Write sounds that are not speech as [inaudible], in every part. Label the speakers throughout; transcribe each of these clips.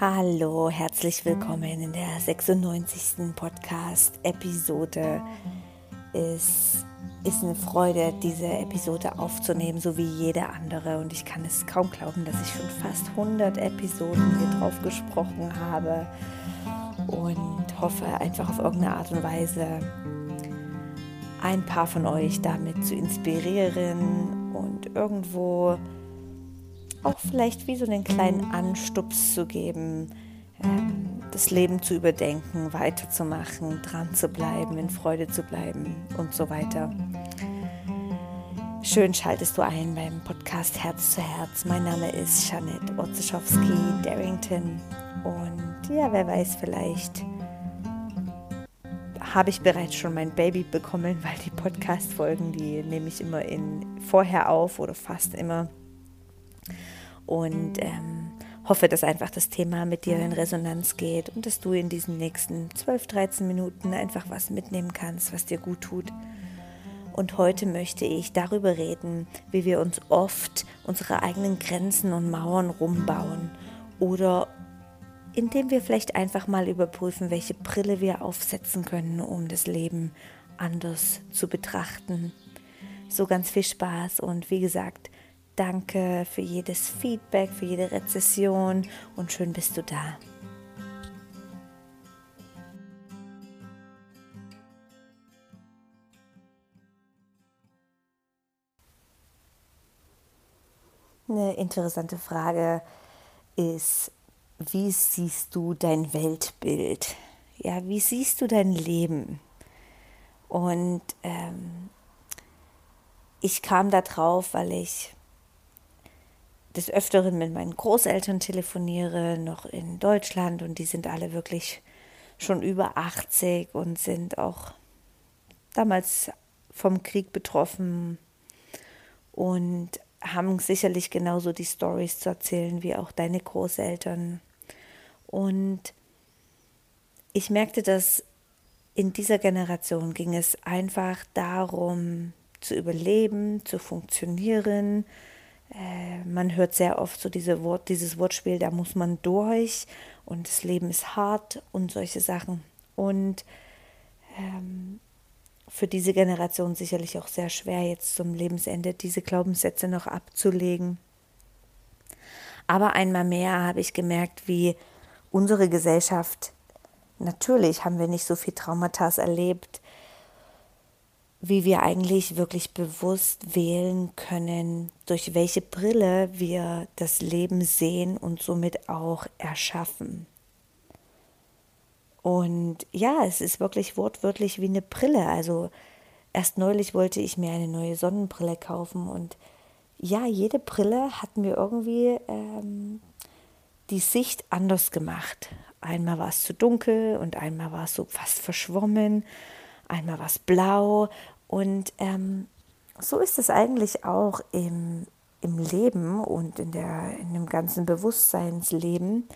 Speaker 1: Hallo, herzlich willkommen in der 96. Podcast-Episode. Es ist eine Freude, diese Episode aufzunehmen, so wie jede andere. Und ich kann es kaum glauben, dass ich schon fast 100 Episoden hier drauf gesprochen habe und hoffe einfach auf irgendeine Art und Weise ein paar von euch damit zu inspirieren und irgendwo auch vielleicht wie so einen kleinen Anstups zu geben, ähm, das Leben zu überdenken, weiterzumachen, dran zu bleiben, in Freude zu bleiben und so weiter. Schön schaltest du ein beim Podcast Herz zu Herz. Mein Name ist Janet Orzeschowski Darrington und ja, wer weiß, vielleicht habe ich bereits schon mein Baby bekommen, weil die Podcast-Folgen, die nehme ich immer in vorher auf oder fast immer und ähm, hoffe, dass einfach das Thema mit dir in Resonanz geht und dass du in diesen nächsten 12, 13 Minuten einfach was mitnehmen kannst, was dir gut tut. Und heute möchte ich darüber reden, wie wir uns oft unsere eigenen Grenzen und Mauern rumbauen oder indem wir vielleicht einfach mal überprüfen, welche Brille wir aufsetzen können, um das Leben anders zu betrachten. So ganz viel Spaß und wie gesagt, Danke für jedes Feedback, für jede Rezession und schön bist du da. Eine interessante Frage ist, wie siehst du dein Weltbild? Ja, wie siehst du dein Leben? Und ähm, ich kam da drauf, weil ich des Öfteren mit meinen Großeltern telefoniere, noch in Deutschland und die sind alle wirklich schon über 80 und sind auch damals vom Krieg betroffen und haben sicherlich genauso die Stories zu erzählen wie auch deine Großeltern. Und ich merkte, dass in dieser Generation ging es einfach darum, zu überleben, zu funktionieren, äh, man hört sehr oft so diese Wort, dieses Wortspiel, da muss man durch und das Leben ist hart und solche Sachen. Und ähm, für diese Generation sicherlich auch sehr schwer, jetzt zum Lebensende diese Glaubenssätze noch abzulegen. Aber einmal mehr habe ich gemerkt, wie unsere Gesellschaft, natürlich haben wir nicht so viel Traumata erlebt, wie wir eigentlich wirklich bewusst wählen können, durch welche Brille wir das Leben sehen und somit auch erschaffen. Und ja, es ist wirklich wortwörtlich wie eine Brille. Also erst neulich wollte ich mir eine neue Sonnenbrille kaufen und ja, jede Brille hat mir irgendwie ähm, die Sicht anders gemacht. Einmal war es zu dunkel und einmal war es so fast verschwommen einmal was blau. Und ähm, so ist es eigentlich auch im, im Leben und in, der, in dem ganzen Bewusstseinsleben,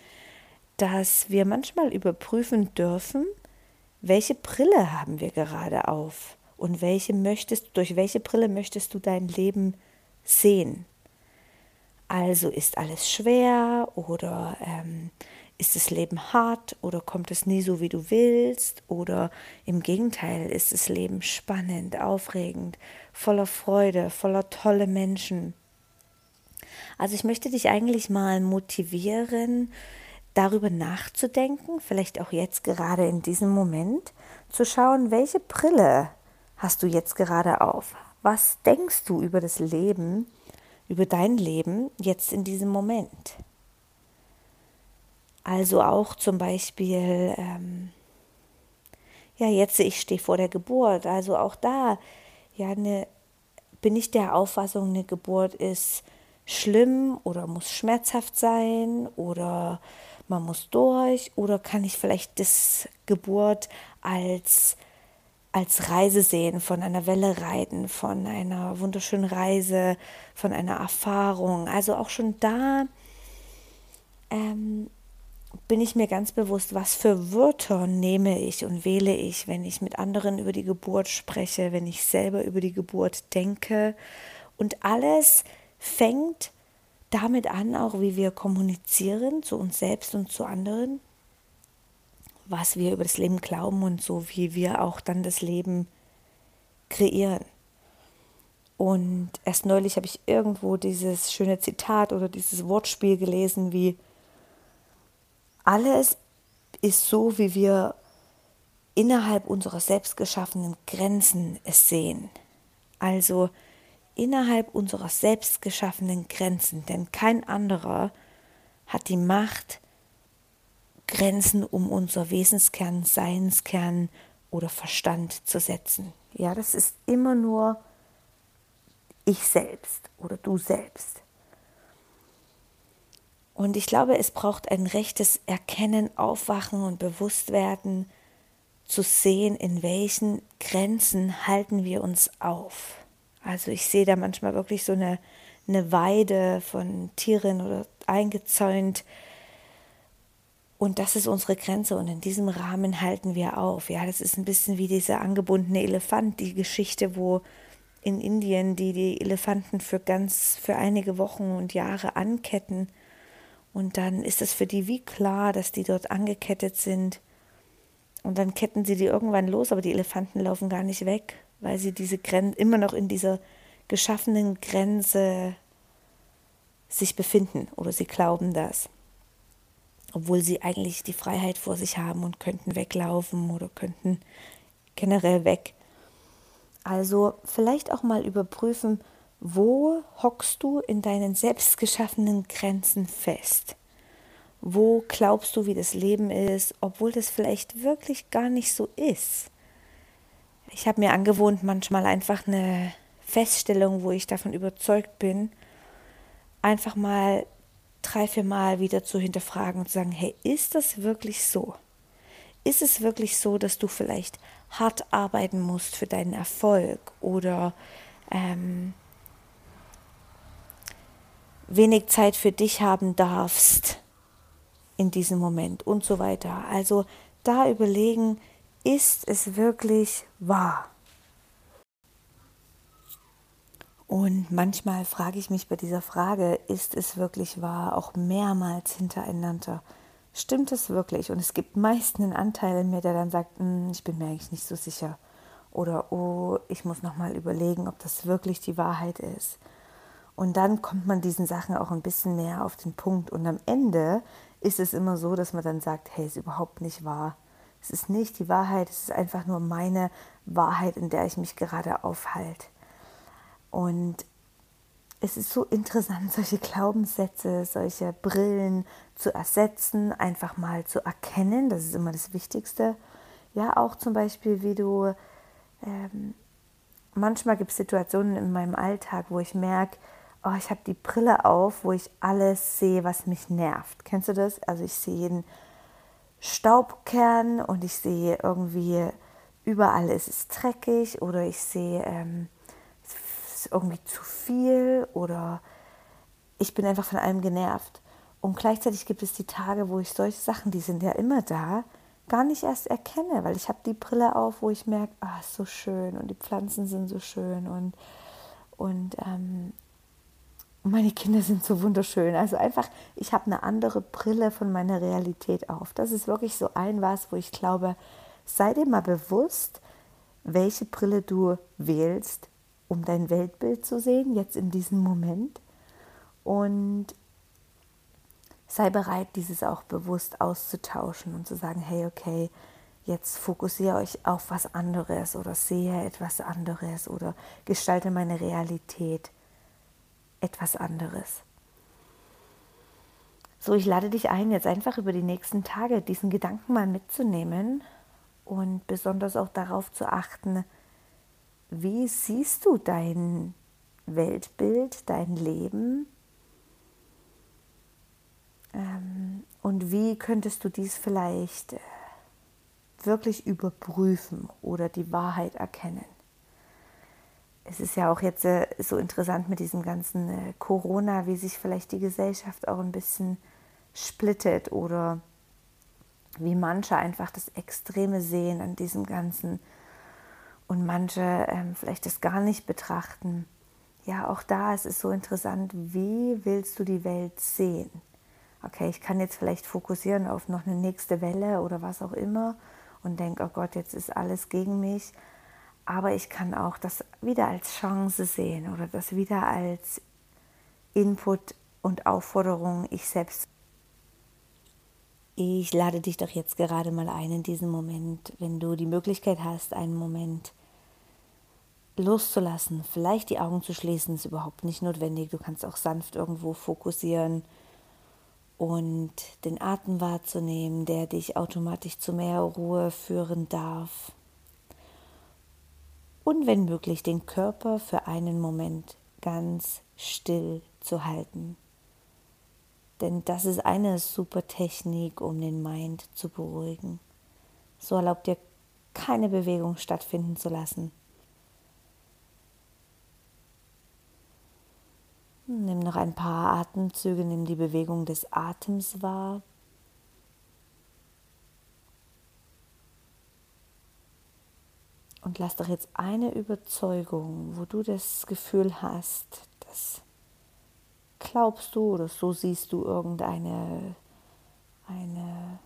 Speaker 1: dass wir manchmal überprüfen dürfen, welche Brille haben wir gerade auf und welche möchtest, durch welche Brille möchtest du dein Leben sehen. Also ist alles schwer oder ähm, ist das Leben hart oder kommt es nie so, wie du willst? Oder im Gegenteil, ist das Leben spannend, aufregend, voller Freude, voller tolle Menschen? Also ich möchte dich eigentlich mal motivieren, darüber nachzudenken, vielleicht auch jetzt gerade in diesem Moment, zu schauen, welche Brille hast du jetzt gerade auf? Was denkst du über das Leben, über dein Leben jetzt in diesem Moment? Also auch zum Beispiel, ähm, ja, jetzt ich stehe vor der Geburt. Also auch da, ja, ne, bin ich der Auffassung, eine Geburt ist schlimm oder muss schmerzhaft sein oder man muss durch oder kann ich vielleicht das Geburt als als Reise sehen, von einer Welle reiten, von einer wunderschönen Reise, von einer Erfahrung. Also auch schon da bin ich mir ganz bewusst, was für Wörter nehme ich und wähle ich, wenn ich mit anderen über die Geburt spreche, wenn ich selber über die Geburt denke. Und alles fängt damit an, auch wie wir kommunizieren zu uns selbst und zu anderen, was wir über das Leben glauben und so, wie wir auch dann das Leben kreieren. Und erst neulich habe ich irgendwo dieses schöne Zitat oder dieses Wortspiel gelesen, wie alles ist so, wie wir innerhalb unserer selbst geschaffenen Grenzen es sehen. Also innerhalb unserer selbst geschaffenen Grenzen, denn kein anderer hat die Macht, Grenzen um unser Wesenskern, Seinskern oder Verstand zu setzen. Ja, das ist immer nur ich selbst oder du selbst. Und ich glaube, es braucht ein rechtes Erkennen, Aufwachen und Bewusstwerden, zu sehen, in welchen Grenzen halten wir uns auf. Also ich sehe da manchmal wirklich so eine, eine Weide von Tieren oder eingezäunt. Und das ist unsere Grenze und in diesem Rahmen halten wir auf. Ja, das ist ein bisschen wie dieser angebundene Elefant, die Geschichte, wo in Indien die die Elefanten für ganz, für einige Wochen und Jahre anketten. Und dann ist es für die wie klar, dass die dort angekettet sind und dann ketten sie die irgendwann los, aber die Elefanten laufen gar nicht weg, weil sie diese Grenze immer noch in dieser geschaffenen Grenze sich befinden oder sie glauben das. Obwohl sie eigentlich die Freiheit vor sich haben und könnten weglaufen oder könnten generell weg. Also vielleicht auch mal überprüfen, wo hockst du in deinen selbstgeschaffenen Grenzen fest? Wo glaubst du, wie das Leben ist, obwohl das vielleicht wirklich gar nicht so ist? Ich habe mir angewohnt, manchmal einfach eine Feststellung, wo ich davon überzeugt bin, einfach mal drei, vier Mal wieder zu hinterfragen und zu sagen, hey, ist das wirklich so? Ist es wirklich so, dass du vielleicht hart arbeiten musst für deinen Erfolg oder ähm, wenig Zeit für dich haben darfst in diesem Moment und so weiter. Also da überlegen, ist es wirklich wahr? Und manchmal frage ich mich bei dieser Frage, ist es wirklich wahr, auch mehrmals hintereinander. Stimmt es wirklich? Und es gibt meist einen Anteil in mir, der dann sagt, hm, ich bin mir eigentlich nicht so sicher. Oder, oh, ich muss nochmal überlegen, ob das wirklich die Wahrheit ist. Und dann kommt man diesen Sachen auch ein bisschen mehr auf den Punkt. Und am Ende ist es immer so, dass man dann sagt, hey, ist überhaupt nicht wahr. Es ist nicht die Wahrheit, es ist einfach nur meine Wahrheit, in der ich mich gerade aufhalte. Und es ist so interessant, [laughs] solche Glaubenssätze, solche Brillen zu ersetzen, einfach mal zu erkennen, das ist immer das Wichtigste. Ja, auch zum Beispiel, wie du, ähm, manchmal gibt es Situationen in meinem Alltag, wo ich merke, oh, ich habe die Brille auf, wo ich alles sehe, was mich nervt. Kennst du das? Also ich sehe jeden Staubkern und ich sehe irgendwie überall ist es dreckig oder ich sehe ähm, irgendwie zu viel oder ich bin einfach von allem genervt. Und gleichzeitig gibt es die Tage, wo ich solche Sachen, die sind ja immer da, gar nicht erst erkenne, weil ich habe die Brille auf, wo ich merke, ah, ist so schön und die Pflanzen sind so schön und, und ähm, und meine Kinder sind so wunderschön. Also einfach, ich habe eine andere Brille von meiner Realität auf. Das ist wirklich so ein was, wo ich glaube, sei dir mal bewusst, welche Brille du wählst, um dein Weltbild zu sehen, jetzt in diesem Moment. Und sei bereit, dieses auch bewusst auszutauschen und zu sagen, hey, okay, jetzt fokussiere euch auf was anderes oder sehe etwas anderes oder gestalte meine Realität etwas anderes. So, ich lade dich ein, jetzt einfach über die nächsten Tage diesen Gedanken mal mitzunehmen und besonders auch darauf zu achten, wie siehst du dein Weltbild, dein Leben ähm, und wie könntest du dies vielleicht äh, wirklich überprüfen oder die Wahrheit erkennen es ist ja auch jetzt äh, so interessant mit diesem ganzen äh, Corona, wie sich vielleicht die Gesellschaft auch ein bisschen splittet oder wie manche einfach das Extreme sehen an diesem Ganzen und manche ähm, vielleicht das gar nicht betrachten. ja, auch da ist es so interessant, wie willst du die Welt sehen? Okay, ich kann jetzt vielleicht fokussieren auf noch eine nächste Welle oder was auch immer und denke, oh Gott, jetzt ist alles gegen mich. Aber ich kann auch das wieder als Chance sehen oder das wieder als Input und Aufforderung, ich selbst. Ich lade dich doch jetzt gerade mal ein in diesem Moment, wenn du die Möglichkeit hast, einen Moment loszulassen, vielleicht die Augen zu schließen, ist überhaupt nicht notwendig. Du kannst auch sanft irgendwo fokussieren und den Atem wahrzunehmen, der dich automatisch zu mehr Ruhe führen darf. Und wenn möglich, den Körper für einen Moment ganz still zu halten. Denn das ist eine super Technik, um den Mind zu beruhigen. So erlaubt dir keine Bewegung stattfinden zu lassen. Nimm noch ein paar Atemzüge, nimm die Bewegung des Atems wahr. Und lass doch jetzt eine Überzeugung, wo du das Gefühl hast, dass glaubst du oder so siehst du irgendeine eine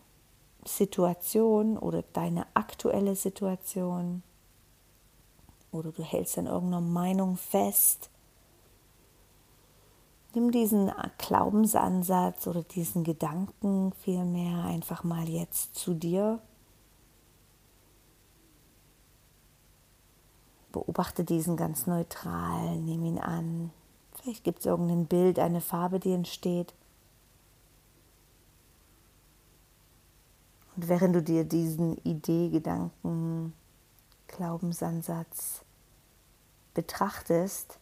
Speaker 1: Situation oder deine aktuelle Situation oder du hältst an irgendeiner Meinung fest Nimm diesen Glaubensansatz oder diesen Gedanken vielmehr einfach mal jetzt zu dir. Beobachte diesen ganz neutral, nimm ihn an. Vielleicht gibt es irgendein Bild, eine Farbe, die entsteht. Und während du dir diesen Idee, Gedanken, Glaubensansatz betrachtest,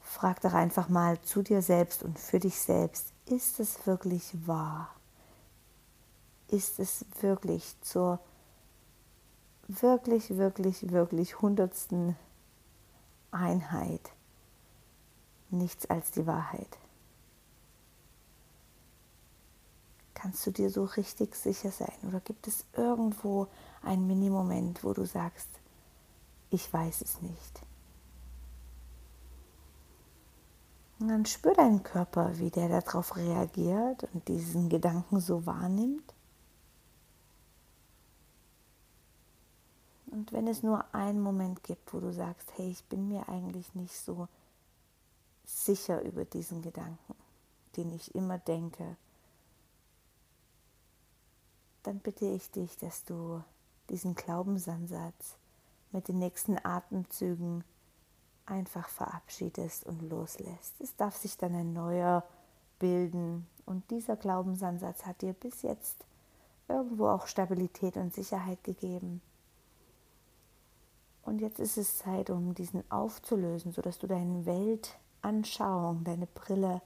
Speaker 1: frag doch einfach mal zu dir selbst und für dich selbst, ist es wirklich wahr? Ist es wirklich zur wirklich, wirklich, wirklich hundertsten Einheit nichts als die Wahrheit? Kannst du dir so richtig sicher sein? Oder gibt es irgendwo einen Minimoment, wo du sagst, ich weiß es nicht? Und dann spür deinen Körper, wie der darauf reagiert und diesen Gedanken so wahrnimmt. Und wenn es nur einen Moment gibt, wo du sagst, hey, ich bin mir eigentlich nicht so sicher über diesen Gedanken, den ich immer denke, dann bitte ich dich, dass du diesen Glaubensansatz mit den nächsten Atemzügen einfach verabschiedest und loslässt. Es darf sich dann ein neuer bilden und dieser Glaubensansatz hat dir bis jetzt irgendwo auch Stabilität und Sicherheit gegeben. Und jetzt ist es Zeit, um diesen aufzulösen, sodass du deine Weltanschauung, deine Brille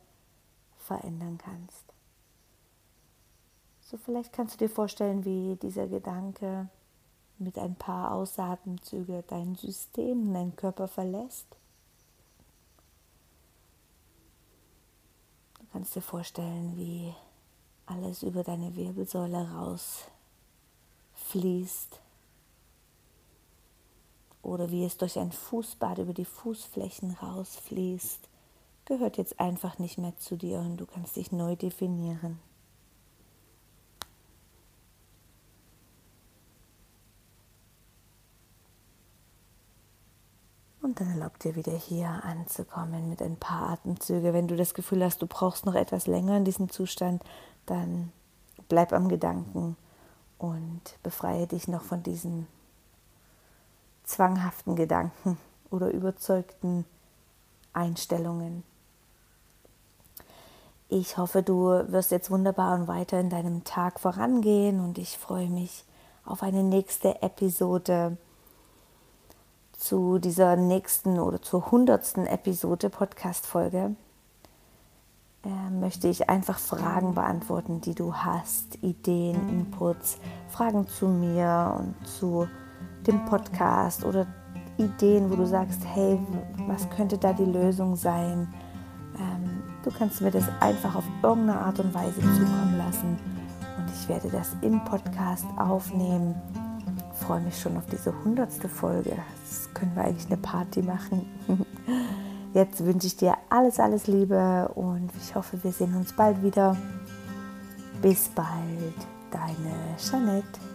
Speaker 1: verändern kannst. So vielleicht kannst du dir vorstellen, wie dieser Gedanke mit ein paar Ausatemzüge dein System, dein Körper verlässt. Du kannst dir vorstellen, wie alles über deine Wirbelsäule rausfließt oder wie es durch ein Fußbad über die Fußflächen rausfließt, gehört jetzt einfach nicht mehr zu dir und du kannst dich neu definieren. Und dann erlaubt dir wieder hier anzukommen mit ein paar Atemzüge. Wenn du das Gefühl hast, du brauchst noch etwas länger in diesem Zustand, dann bleib am Gedanken und befreie dich noch von diesen zwanghaften Gedanken oder überzeugten Einstellungen. Ich hoffe, du wirst jetzt wunderbar und weiter in deinem Tag vorangehen und ich freue mich auf eine nächste Episode zu dieser nächsten oder zur hundertsten Episode Podcast-Folge äh, möchte ich einfach Fragen beantworten, die du hast, Ideen, Inputs, Fragen zu mir und zu dem Podcast oder Ideen, wo du sagst, hey, was könnte da die Lösung sein? Ähm, du kannst mir das einfach auf irgendeine Art und Weise zukommen lassen und ich werde das im Podcast aufnehmen freue mich schon auf diese hundertste Folge. Das können wir eigentlich eine Party machen. [laughs] Jetzt wünsche ich dir alles, alles Liebe und ich hoffe, wir sehen uns bald wieder. Bis bald, deine Jeanette.